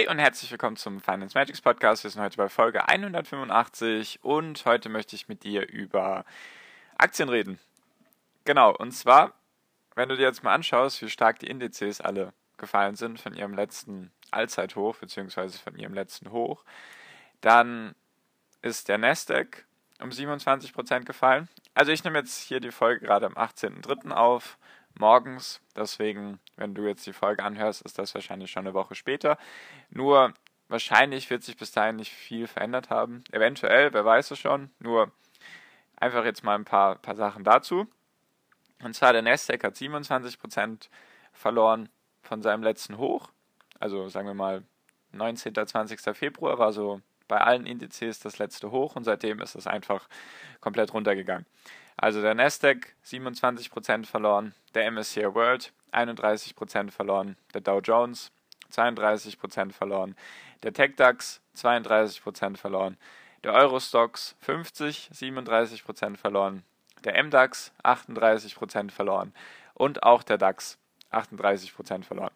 Hi und herzlich willkommen zum Finance Magics Podcast. Wir sind heute bei Folge 185 und heute möchte ich mit dir über Aktien reden. Genau, und zwar, wenn du dir jetzt mal anschaust, wie stark die Indizes alle gefallen sind von ihrem letzten Allzeithoch beziehungsweise von ihrem letzten Hoch, dann ist der Nasdaq um 27% gefallen. Also ich nehme jetzt hier die Folge gerade am 18.03. auf morgens. Deswegen, wenn du jetzt die Folge anhörst, ist das wahrscheinlich schon eine Woche später. Nur wahrscheinlich wird sich bis dahin nicht viel verändert haben. Eventuell, wer weiß es schon. Nur einfach jetzt mal ein paar, paar Sachen dazu. Und zwar der Nasdaq hat 27% verloren von seinem letzten Hoch. Also sagen wir mal 19. 20. Februar war so bei allen Indizes das letzte Hoch und seitdem ist es einfach komplett runtergegangen. Also der Nasdaq 27% verloren, der MSCI World 31% verloren, der Dow Jones 32% verloren, der TechDAX 32% verloren, der Eurostox 50 37% verloren, der MDAX 38% verloren und auch der DAX 38% verloren.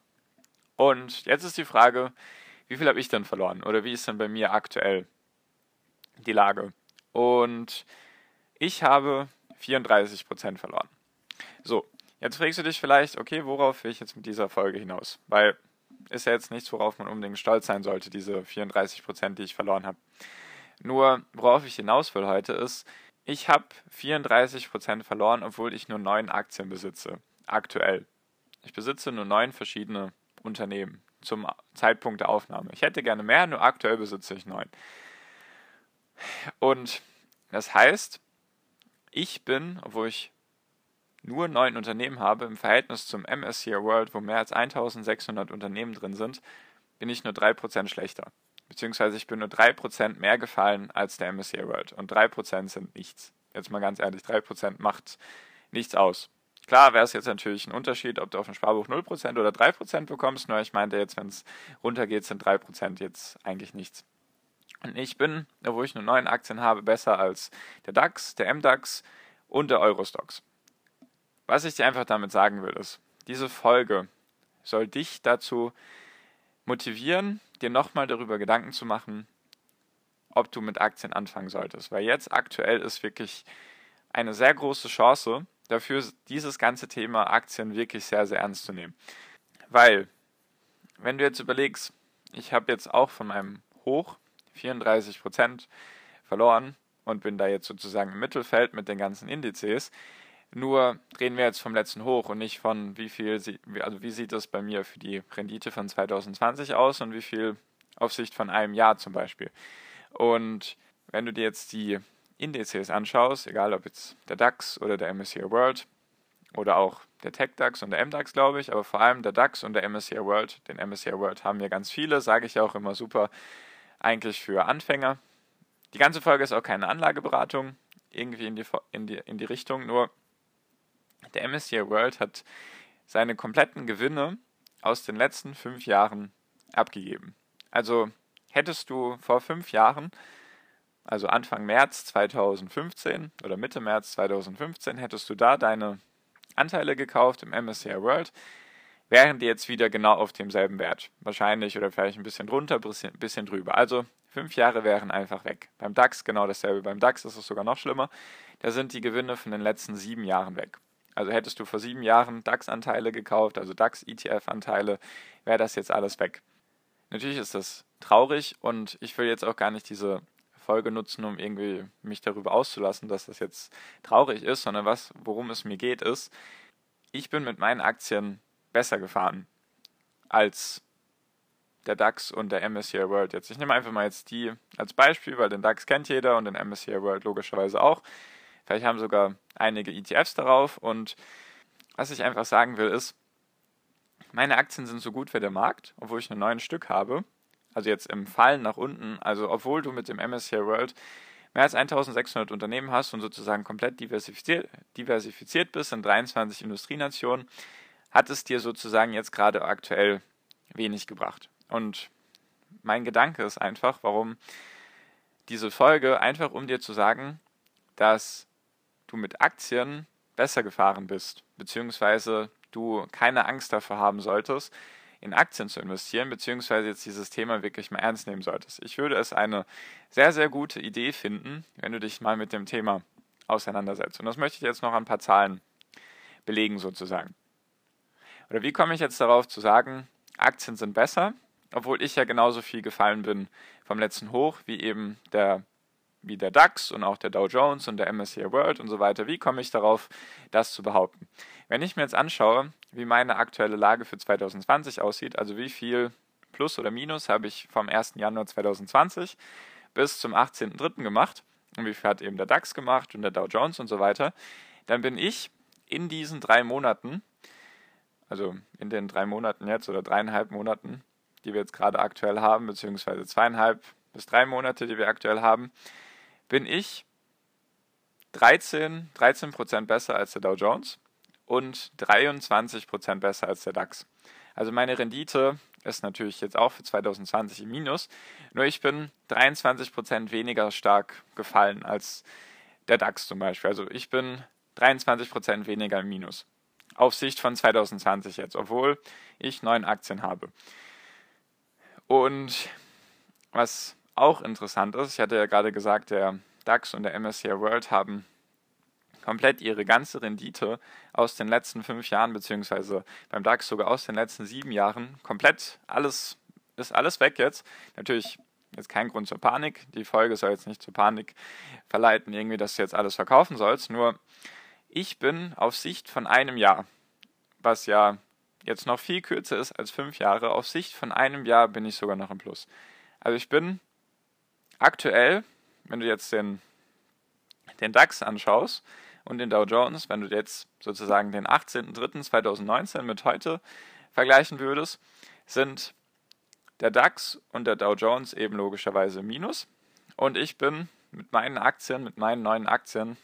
Und jetzt ist die Frage, wie viel habe ich denn verloren oder wie ist denn bei mir aktuell die Lage? Und ich habe 34% verloren. So, jetzt fragst du dich vielleicht, okay, worauf will ich jetzt mit dieser Folge hinaus? Weil ist ja jetzt nichts, worauf man unbedingt stolz sein sollte, diese 34%, die ich verloren habe. Nur, worauf ich hinaus will heute ist, ich habe 34% verloren, obwohl ich nur neun Aktien besitze. Aktuell. Ich besitze nur neun verschiedene Unternehmen zum Zeitpunkt der Aufnahme. Ich hätte gerne mehr, nur aktuell besitze ich neun. Und das heißt, ich bin, obwohl ich nur neun Unternehmen habe, im Verhältnis zum MSCI World, wo mehr als 1600 Unternehmen drin sind, bin ich nur 3% schlechter. Beziehungsweise ich bin nur 3% mehr gefallen als der MSCI World. Und 3% sind nichts. Jetzt mal ganz ehrlich, 3% macht nichts aus. Klar wäre es jetzt natürlich ein Unterschied, ob du auf dem Sparbuch 0% oder 3% bekommst, nur ich meinte jetzt, wenn es runtergeht, sind 3% jetzt eigentlich nichts. Und ich bin, obwohl ich nur neun Aktien habe, besser als der DAX, der MDAX und der Eurostox. Was ich dir einfach damit sagen will, ist, diese Folge soll dich dazu motivieren, dir nochmal darüber Gedanken zu machen, ob du mit Aktien anfangen solltest. Weil jetzt aktuell ist wirklich eine sehr große Chance dafür, dieses ganze Thema Aktien wirklich sehr, sehr ernst zu nehmen. Weil, wenn du jetzt überlegst, ich habe jetzt auch von meinem Hoch 34 Prozent verloren und bin da jetzt sozusagen im Mittelfeld mit den ganzen Indizes. Nur drehen wir jetzt vom letzten hoch und nicht von wie viel, also wie sieht das bei mir für die Rendite von 2020 aus und wie viel auf Sicht von einem Jahr zum Beispiel. Und wenn du dir jetzt die Indizes anschaust, egal ob jetzt der DAX oder der MSCI World oder auch der TechDAX und der MDAX, glaube ich, aber vor allem der DAX und der MSCI World, den MSCI World haben wir ganz viele, sage ich auch immer super, eigentlich für Anfänger. Die ganze Folge ist auch keine Anlageberatung, irgendwie in die, in die, in die Richtung, nur der MSCI World hat seine kompletten Gewinne aus den letzten fünf Jahren abgegeben. Also hättest du vor fünf Jahren, also Anfang März 2015 oder Mitte März 2015, hättest du da deine Anteile gekauft im MSCI World, wären die jetzt wieder genau auf demselben Wert. Wahrscheinlich oder vielleicht ein bisschen drunter, ein bisschen drüber. Also fünf Jahre wären einfach weg. Beim DAX genau dasselbe. Beim DAX ist es sogar noch schlimmer. Da sind die Gewinne von den letzten sieben Jahren weg. Also hättest du vor sieben Jahren DAX-Anteile gekauft, also DAX-ETF-Anteile, wäre das jetzt alles weg. Natürlich ist das traurig und ich will jetzt auch gar nicht diese Folge nutzen, um irgendwie mich darüber auszulassen, dass das jetzt traurig ist, sondern was, worum es mir geht, ist, ich bin mit meinen Aktien besser gefahren als der DAX und der MSCI World jetzt. Ich nehme einfach mal jetzt die als Beispiel, weil den DAX kennt jeder und den MSCI World logischerweise auch. Vielleicht haben sogar einige ETFs darauf und was ich einfach sagen will ist, meine Aktien sind so gut wie der Markt, obwohl ich nur neun Stück habe. Also jetzt im Fallen nach unten. Also obwohl du mit dem MSCI World mehr als 1600 Unternehmen hast und sozusagen komplett diversifiziert, diversifiziert bist in 23 Industrienationen, hat es dir sozusagen jetzt gerade aktuell wenig gebracht. Und mein Gedanke ist einfach, warum diese Folge, einfach um dir zu sagen, dass du mit Aktien besser gefahren bist, beziehungsweise du keine Angst davor haben solltest, in Aktien zu investieren, beziehungsweise jetzt dieses Thema wirklich mal ernst nehmen solltest. Ich würde es eine sehr, sehr gute Idee finden, wenn du dich mal mit dem Thema auseinandersetzt. Und das möchte ich jetzt noch ein paar Zahlen belegen sozusagen. Oder wie komme ich jetzt darauf zu sagen, Aktien sind besser, obwohl ich ja genauso viel gefallen bin vom letzten Hoch wie eben der wie der DAX und auch der Dow Jones und der MSCI World und so weiter. Wie komme ich darauf, das zu behaupten? Wenn ich mir jetzt anschaue, wie meine aktuelle Lage für 2020 aussieht, also wie viel Plus oder Minus habe ich vom 1. Januar 2020 bis zum 18.03. gemacht und wie viel hat eben der DAX gemacht und der Dow Jones und so weiter, dann bin ich in diesen drei Monaten, also in den drei Monaten jetzt oder dreieinhalb Monaten, die wir jetzt gerade aktuell haben, beziehungsweise zweieinhalb bis drei Monate, die wir aktuell haben, bin ich 13, 13 besser als der Dow Jones und 23% besser als der DAX. Also meine Rendite ist natürlich jetzt auch für 2020 im Minus, nur ich bin 23% weniger stark gefallen als der DAX zum Beispiel. Also ich bin 23% weniger im Minus. Auf Sicht von 2020 jetzt, obwohl ich neun Aktien habe. Und was auch interessant ist, ich hatte ja gerade gesagt, der DAX und der MSCI World haben komplett ihre ganze Rendite aus den letzten fünf Jahren, beziehungsweise beim DAX sogar aus den letzten sieben Jahren, komplett alles, ist alles weg jetzt. Natürlich jetzt kein Grund zur Panik. Die Folge soll jetzt nicht zur Panik verleiten, irgendwie, dass du jetzt alles verkaufen sollst. Nur ich bin auf Sicht von einem Jahr, was ja jetzt noch viel kürzer ist als fünf Jahre, auf Sicht von einem Jahr bin ich sogar noch im Plus. Also ich bin aktuell, wenn du jetzt den, den DAX anschaust und den Dow Jones, wenn du jetzt sozusagen den 18.03.2019 mit heute vergleichen würdest, sind der DAX und der Dow Jones eben logischerweise Minus. Und ich bin mit meinen Aktien, mit meinen neuen Aktien,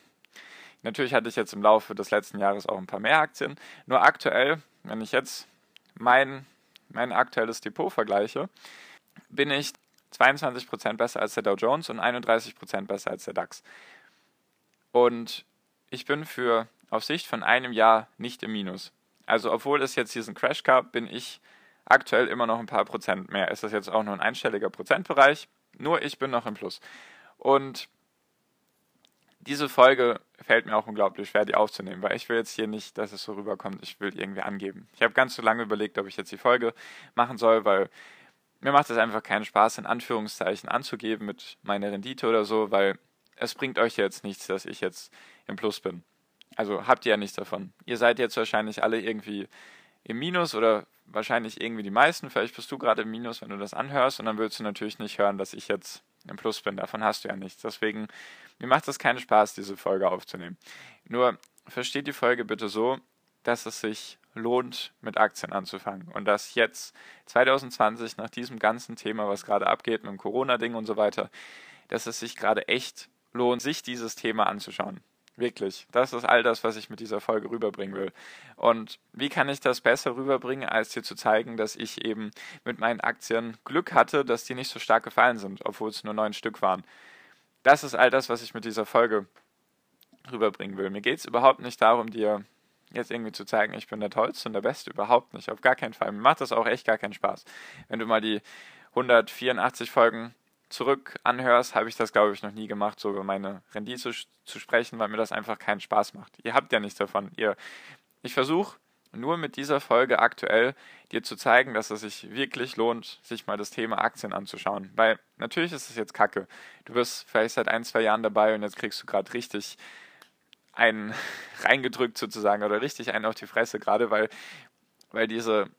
natürlich hatte ich jetzt im Laufe des letzten Jahres auch ein paar mehr Aktien, nur aktuell, wenn ich jetzt mein, mein aktuelles Depot vergleiche, bin ich 22% besser als der Dow Jones und 31% besser als der DAX. Und ich bin für auf Sicht von einem Jahr nicht im Minus. Also obwohl es jetzt diesen Crash gab, bin ich aktuell immer noch ein paar Prozent mehr. Ist das jetzt auch nur ein einstelliger Prozentbereich? Nur ich bin noch im Plus. Und diese Folge fällt mir auch unglaublich schwer, die aufzunehmen, weil ich will jetzt hier nicht, dass es so rüberkommt, ich will irgendwie angeben. Ich habe ganz so lange überlegt, ob ich jetzt die Folge machen soll, weil mir macht es einfach keinen Spaß, in Anführungszeichen anzugeben mit meiner Rendite oder so, weil es bringt euch jetzt nichts, dass ich jetzt im Plus bin. Also habt ihr ja nichts davon. Ihr seid jetzt wahrscheinlich alle irgendwie im Minus oder wahrscheinlich irgendwie die meisten. Vielleicht bist du gerade im Minus, wenn du das anhörst und dann willst du natürlich nicht hören, dass ich jetzt im Plus bin. Davon hast du ja nichts. Deswegen, mir macht es keinen Spaß, diese Folge aufzunehmen. Nur versteht die Folge bitte so, dass es sich lohnt, mit Aktien anzufangen. Und dass jetzt 2020 nach diesem ganzen Thema, was gerade abgeht mit dem Corona-Ding und so weiter, dass es sich gerade echt lohnt, sich dieses Thema anzuschauen. Wirklich. Das ist all das, was ich mit dieser Folge rüberbringen will. Und wie kann ich das besser rüberbringen, als dir zu zeigen, dass ich eben mit meinen Aktien Glück hatte, dass die nicht so stark gefallen sind, obwohl es nur neun Stück waren. Das ist all das, was ich mit dieser Folge rüberbringen will. Mir geht es überhaupt nicht darum, dir jetzt irgendwie zu zeigen, ich bin der Tollste und der Beste, überhaupt nicht. Auf gar keinen Fall. Mir macht das auch echt gar keinen Spaß. Wenn du mal die 184 Folgen zurück anhörst, habe ich das, glaube ich, noch nie gemacht, so über meine Rendite zu, zu sprechen, weil mir das einfach keinen Spaß macht. Ihr habt ja nichts davon. Ihr, ich versuche nur mit dieser Folge aktuell dir zu zeigen, dass es sich wirklich lohnt, sich mal das Thema Aktien anzuschauen. Weil natürlich ist es jetzt kacke. Du bist vielleicht seit ein, zwei Jahren dabei und jetzt kriegst du gerade richtig einen reingedrückt sozusagen oder richtig einen auf die Fresse, gerade weil, weil diese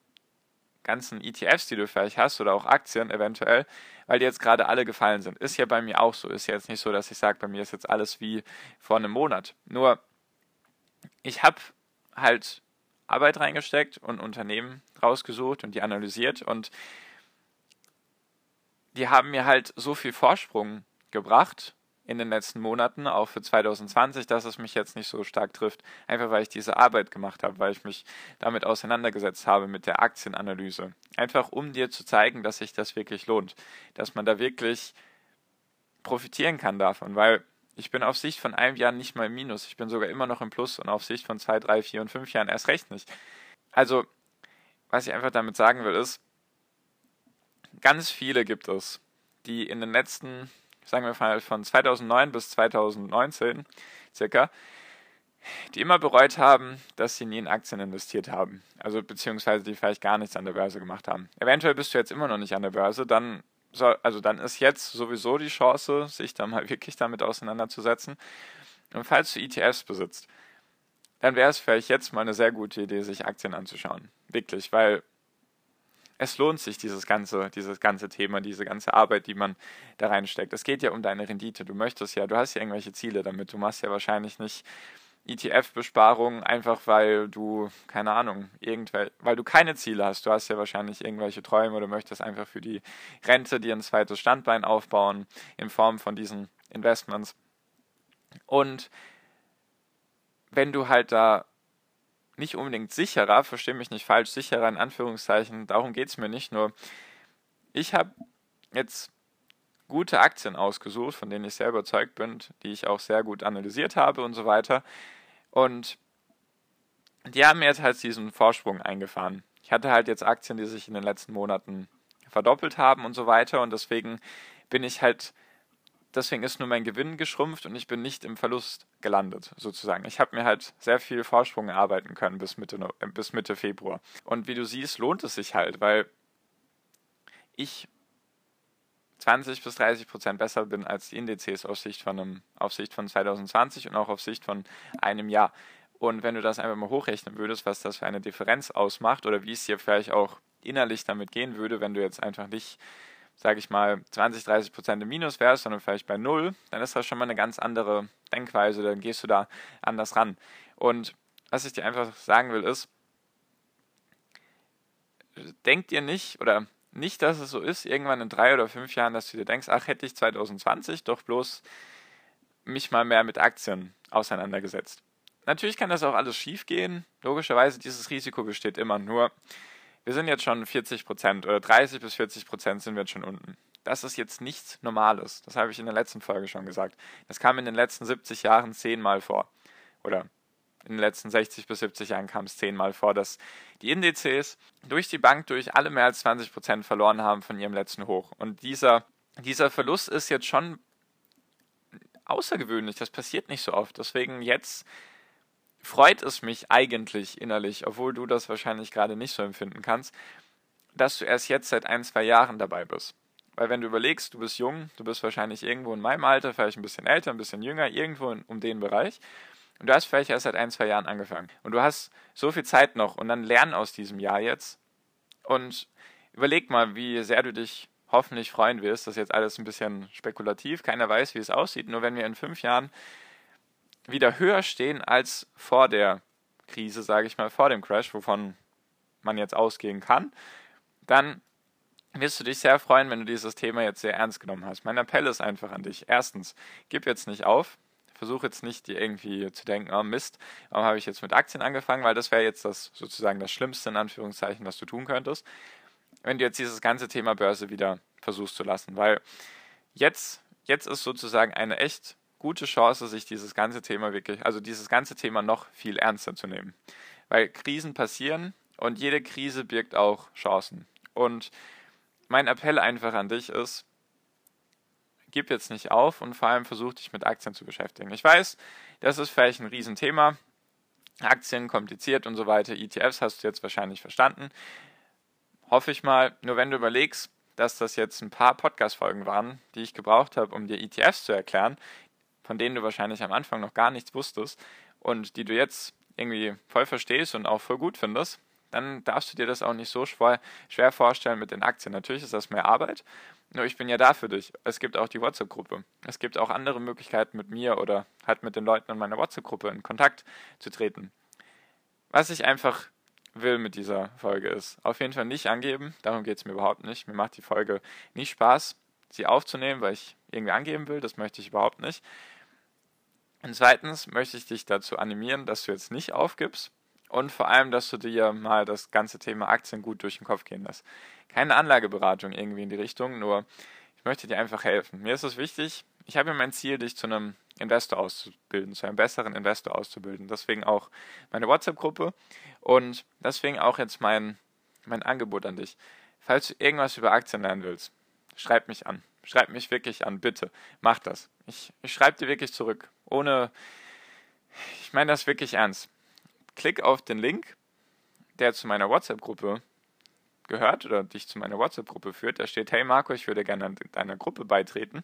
ganzen ETFs, die du vielleicht hast oder auch Aktien eventuell, weil die jetzt gerade alle gefallen sind. Ist ja bei mir auch so. Ist ja jetzt nicht so, dass ich sage, bei mir ist jetzt alles wie vor einem Monat. Nur, ich habe halt Arbeit reingesteckt und Unternehmen rausgesucht und die analysiert und die haben mir halt so viel Vorsprung gebracht in den letzten Monaten, auch für 2020, dass es mich jetzt nicht so stark trifft. Einfach weil ich diese Arbeit gemacht habe, weil ich mich damit auseinandergesetzt habe mit der Aktienanalyse. Einfach um dir zu zeigen, dass sich das wirklich lohnt. Dass man da wirklich profitieren kann davon, weil ich bin auf Sicht von einem Jahr nicht mal im Minus. Ich bin sogar immer noch im Plus und auf Sicht von zwei, drei, vier und fünf Jahren erst recht nicht. Also, was ich einfach damit sagen will, ist, ganz viele gibt es, die in den letzten sagen wir mal von 2009 bis 2019 circa, die immer bereut haben, dass sie nie in Aktien investiert haben. Also beziehungsweise die vielleicht gar nichts an der Börse gemacht haben. Eventuell bist du jetzt immer noch nicht an der Börse, dann also dann ist jetzt sowieso die Chance, sich da mal wirklich damit auseinanderzusetzen. Und falls du ETFs besitzt, dann wäre es vielleicht jetzt mal eine sehr gute Idee, sich Aktien anzuschauen. Wirklich, weil es lohnt sich, dieses ganze, dieses ganze Thema, diese ganze Arbeit, die man da reinsteckt. Es geht ja um deine Rendite. Du möchtest ja, du hast ja irgendwelche Ziele damit. Du machst ja wahrscheinlich nicht ETF-Besparungen einfach, weil du, keine Ahnung, irgendwel, weil du keine Ziele hast. Du hast ja wahrscheinlich irgendwelche Träume oder möchtest einfach für die Rente dir ein zweites Standbein aufbauen in Form von diesen Investments. Und wenn du halt da nicht unbedingt sicherer, verstehe mich nicht falsch, sicherer in Anführungszeichen, darum geht es mir nicht nur. Ich habe jetzt gute Aktien ausgesucht, von denen ich sehr überzeugt bin, die ich auch sehr gut analysiert habe und so weiter. Und die haben mir jetzt halt diesen Vorsprung eingefahren. Ich hatte halt jetzt Aktien, die sich in den letzten Monaten verdoppelt haben und so weiter und deswegen bin ich halt deswegen ist nur mein Gewinn geschrumpft und ich bin nicht im Verlust gelandet, sozusagen. Ich habe mir halt sehr viel Vorsprung erarbeiten können bis Mitte, äh, bis Mitte Februar. Und wie du siehst, lohnt es sich halt, weil ich 20 bis 30 Prozent besser bin als die Indizes auf Sicht von einem, auf Sicht von 2020 und auch auf Sicht von einem Jahr. Und wenn du das einfach mal hochrechnen würdest, was das für eine Differenz ausmacht oder wie es dir vielleicht auch innerlich damit gehen würde, wenn du jetzt einfach nicht sage ich mal, 20, 30 Prozent im Minus wärst, sondern vielleicht bei null, dann ist das schon mal eine ganz andere Denkweise, dann gehst du da anders ran. Und was ich dir einfach sagen will, ist, denk dir nicht oder nicht, dass es so ist, irgendwann in drei oder fünf Jahren, dass du dir denkst, ach, hätte ich 2020 doch bloß mich mal mehr mit Aktien auseinandergesetzt. Natürlich kann das auch alles schief gehen. Logischerweise, dieses Risiko besteht immer. Nur wir sind jetzt schon 40 Prozent oder 30 bis 40 Prozent sind wir jetzt schon unten. Das ist jetzt nichts Normales. Das habe ich in der letzten Folge schon gesagt. Das kam in den letzten 70 Jahren zehnmal vor. Oder in den letzten 60 bis 70 Jahren kam es zehnmal vor, dass die Indizes durch die Bank durch alle mehr als 20 Prozent verloren haben von ihrem letzten Hoch. Und dieser, dieser Verlust ist jetzt schon außergewöhnlich. Das passiert nicht so oft. Deswegen jetzt freut es mich eigentlich innerlich, obwohl du das wahrscheinlich gerade nicht so empfinden kannst, dass du erst jetzt seit ein, zwei Jahren dabei bist. Weil wenn du überlegst, du bist jung, du bist wahrscheinlich irgendwo in meinem Alter, vielleicht ein bisschen älter, ein bisschen jünger, irgendwo in, um den Bereich. Und du hast vielleicht erst seit ein, zwei Jahren angefangen. Und du hast so viel Zeit noch und dann lern aus diesem Jahr jetzt. Und überleg mal, wie sehr du dich hoffentlich freuen wirst. Das ist jetzt alles ein bisschen spekulativ. Keiner weiß, wie es aussieht. Nur wenn wir in fünf Jahren wieder höher stehen als vor der Krise, sage ich mal, vor dem Crash, wovon man jetzt ausgehen kann, dann wirst du dich sehr freuen, wenn du dieses Thema jetzt sehr ernst genommen hast. Mein Appell ist einfach an dich. Erstens, gib jetzt nicht auf. Versuch jetzt nicht dir irgendwie zu denken, oh Mist, warum habe ich jetzt mit Aktien angefangen, weil das wäre jetzt das sozusagen das Schlimmste in Anführungszeichen, was du tun könntest, wenn du jetzt dieses ganze Thema Börse wieder versuchst zu lassen, weil jetzt, jetzt ist sozusagen eine echt gute Chance, sich dieses ganze Thema wirklich, also dieses ganze Thema noch viel ernster zu nehmen. Weil Krisen passieren und jede Krise birgt auch Chancen. Und mein Appell einfach an dich ist, gib jetzt nicht auf und vor allem versuch dich mit Aktien zu beschäftigen. Ich weiß, das ist vielleicht ein Riesenthema. Aktien kompliziert und so weiter. ETFs hast du jetzt wahrscheinlich verstanden. Hoffe ich mal. Nur wenn du überlegst, dass das jetzt ein paar Podcast-Folgen waren, die ich gebraucht habe, um dir ETFs zu erklären, von denen du wahrscheinlich am Anfang noch gar nichts wusstest und die du jetzt irgendwie voll verstehst und auch voll gut findest, dann darfst du dir das auch nicht so schwer, vorstellen mit den Aktien. Natürlich ist das mehr Arbeit, nur ich bin ja da für dich. Es gibt auch die WhatsApp-Gruppe. Es gibt auch andere Möglichkeiten mit mir oder halt mit den Leuten in meiner WhatsApp-Gruppe in Kontakt zu treten. Was ich einfach will mit dieser Folge ist. Auf jeden Fall nicht angeben, darum geht es mir überhaupt nicht. Mir macht die Folge nicht Spaß, sie aufzunehmen, weil ich irgendwie angeben will, das möchte ich überhaupt nicht. Und zweitens möchte ich dich dazu animieren, dass du jetzt nicht aufgibst und vor allem, dass du dir mal das ganze Thema Aktien gut durch den Kopf gehen lässt. Keine Anlageberatung irgendwie in die Richtung, nur ich möchte dir einfach helfen. Mir ist es wichtig, ich habe mein Ziel, dich zu einem Investor auszubilden, zu einem besseren Investor auszubilden. Deswegen auch meine WhatsApp-Gruppe und deswegen auch jetzt mein, mein Angebot an dich. Falls du irgendwas über Aktien lernen willst, schreib mich an. Schreib mich wirklich an, bitte. Mach das. Ich, ich schreibe dir wirklich zurück. Ohne. Ich meine das wirklich ernst. Klick auf den Link, der zu meiner WhatsApp-Gruppe gehört oder dich zu meiner WhatsApp-Gruppe führt. Da steht, hey Marco, ich würde gerne deiner Gruppe beitreten.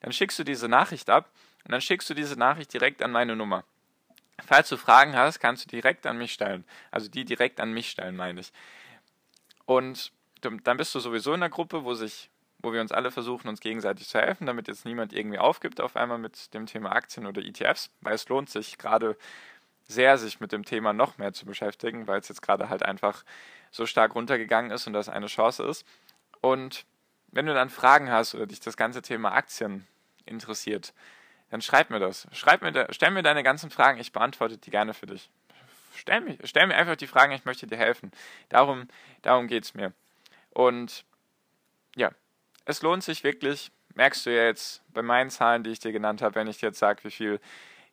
Dann schickst du diese Nachricht ab und dann schickst du diese Nachricht direkt an meine Nummer. Falls du Fragen hast, kannst du direkt an mich stellen. Also die direkt an mich stellen, meine ich. Und dann bist du sowieso in der Gruppe, wo sich wo wir uns alle versuchen, uns gegenseitig zu helfen, damit jetzt niemand irgendwie aufgibt auf einmal mit dem Thema Aktien oder ETFs, weil es lohnt sich gerade sehr, sich mit dem Thema noch mehr zu beschäftigen, weil es jetzt gerade halt einfach so stark runtergegangen ist und das eine Chance ist. Und wenn du dann Fragen hast oder dich das ganze Thema Aktien interessiert, dann schreib mir das. Schreib mir, stell mir deine ganzen Fragen, ich beantworte die gerne für dich. Stell, mich, stell mir einfach die Fragen, ich möchte dir helfen. Darum, darum geht es mir. Und ja, es lohnt sich wirklich, merkst du ja jetzt bei meinen Zahlen, die ich dir genannt habe, wenn ich dir jetzt sage, wie viel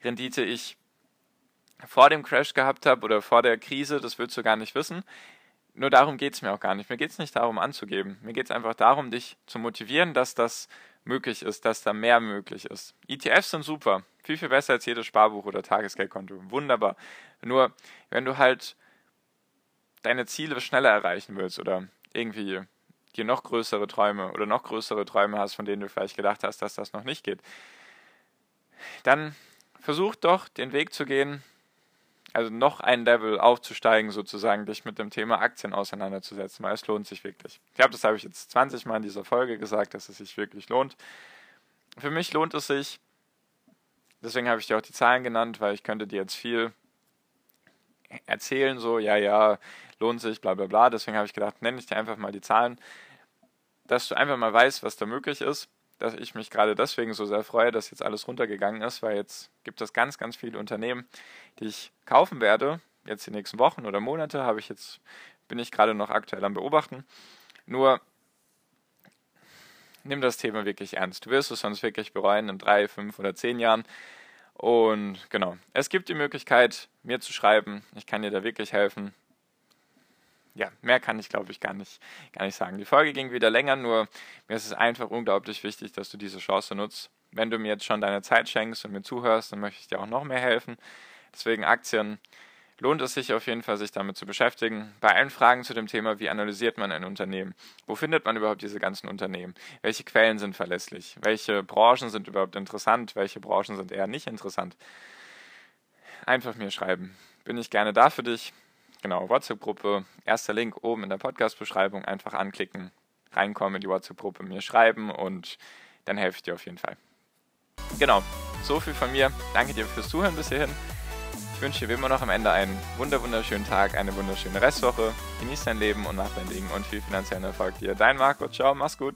Rendite ich vor dem Crash gehabt habe oder vor der Krise, das würdest du gar nicht wissen. Nur darum geht es mir auch gar nicht. Mir geht es nicht darum anzugeben. Mir geht es einfach darum, dich zu motivieren, dass das möglich ist, dass da mehr möglich ist. ETFs sind super. Viel, viel besser als jedes Sparbuch oder Tagesgeldkonto. Wunderbar. Nur, wenn du halt deine Ziele schneller erreichen willst oder irgendwie dir noch größere Träume oder noch größere Träume hast, von denen du vielleicht gedacht hast, dass das noch nicht geht, dann versuch doch den Weg zu gehen, also noch ein Level aufzusteigen, sozusagen, dich mit dem Thema Aktien auseinanderzusetzen, weil es lohnt sich wirklich. Ich glaube, das habe ich jetzt 20 Mal in dieser Folge gesagt, dass es sich wirklich lohnt. Für mich lohnt es sich, deswegen habe ich dir auch die Zahlen genannt, weil ich könnte dir jetzt viel erzählen, so, ja, ja, lohnt sich, bla bla bla. Deswegen habe ich gedacht, nenne ich dir einfach mal die Zahlen dass du einfach mal weißt, was da möglich ist. Dass ich mich gerade deswegen so sehr freue, dass jetzt alles runtergegangen ist, weil jetzt gibt es ganz, ganz viele Unternehmen, die ich kaufen werde. Jetzt die nächsten Wochen oder Monate habe ich jetzt, bin ich gerade noch aktuell am Beobachten. Nur nimm das Thema wirklich ernst. Du wirst es sonst wirklich bereuen in drei, fünf oder zehn Jahren. Und genau, es gibt die Möglichkeit, mir zu schreiben. Ich kann dir da wirklich helfen ja, mehr kann ich glaube ich gar nicht, gar nicht sagen. Die Folge ging wieder länger, nur mir ist es einfach unglaublich wichtig, dass du diese Chance nutzt. Wenn du mir jetzt schon deine Zeit schenkst und mir zuhörst, dann möchte ich dir auch noch mehr helfen. Deswegen Aktien lohnt es sich auf jeden Fall, sich damit zu beschäftigen. Bei allen Fragen zu dem Thema, wie analysiert man ein Unternehmen? Wo findet man überhaupt diese ganzen Unternehmen? Welche Quellen sind verlässlich? Welche Branchen sind überhaupt interessant? Welche Branchen sind eher nicht interessant? Einfach mir schreiben. Bin ich gerne da für dich. Genau, WhatsApp-Gruppe, erster Link oben in der Podcast-Beschreibung, einfach anklicken, reinkommen in die WhatsApp-Gruppe, mir schreiben und dann helfe ich dir auf jeden Fall. Genau, so viel von mir. Danke dir fürs Zuhören bis hierhin. Ich wünsche dir wie immer noch am Ende einen wunderschönen Tag, eine wunderschöne Restwoche. Genieß dein Leben und mach dein Ding und viel finanziellen Erfolg dir. Dein Marco, ciao, mach's gut.